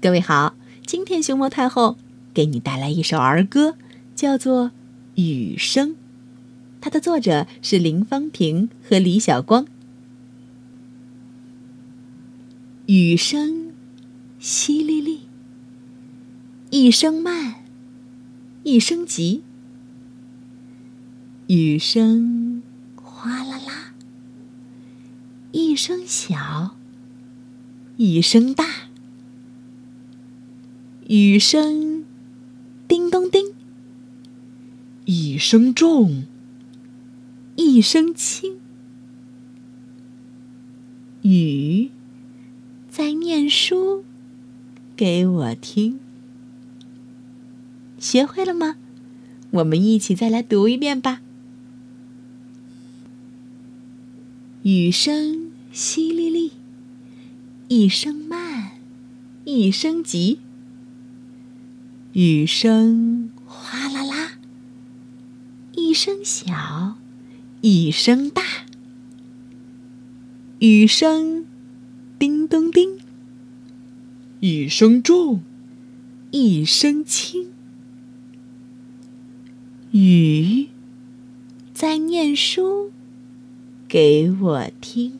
各位好，今天熊猫太后给你带来一首儿歌，叫做《雨声》，它的作者是林芳平和李晓光。雨声淅沥沥，一声慢，一声急；雨声哗啦啦，一声小，一声大。雨声叮咚叮，一声重，一声轻。雨在念书给我听，学会了吗？我们一起再来读一遍吧。雨声淅沥沥，一声慢，一声急。雨声哗啦啦，一声小，一声大；雨声叮咚叮，一声重，一声轻。雨在念书给我听。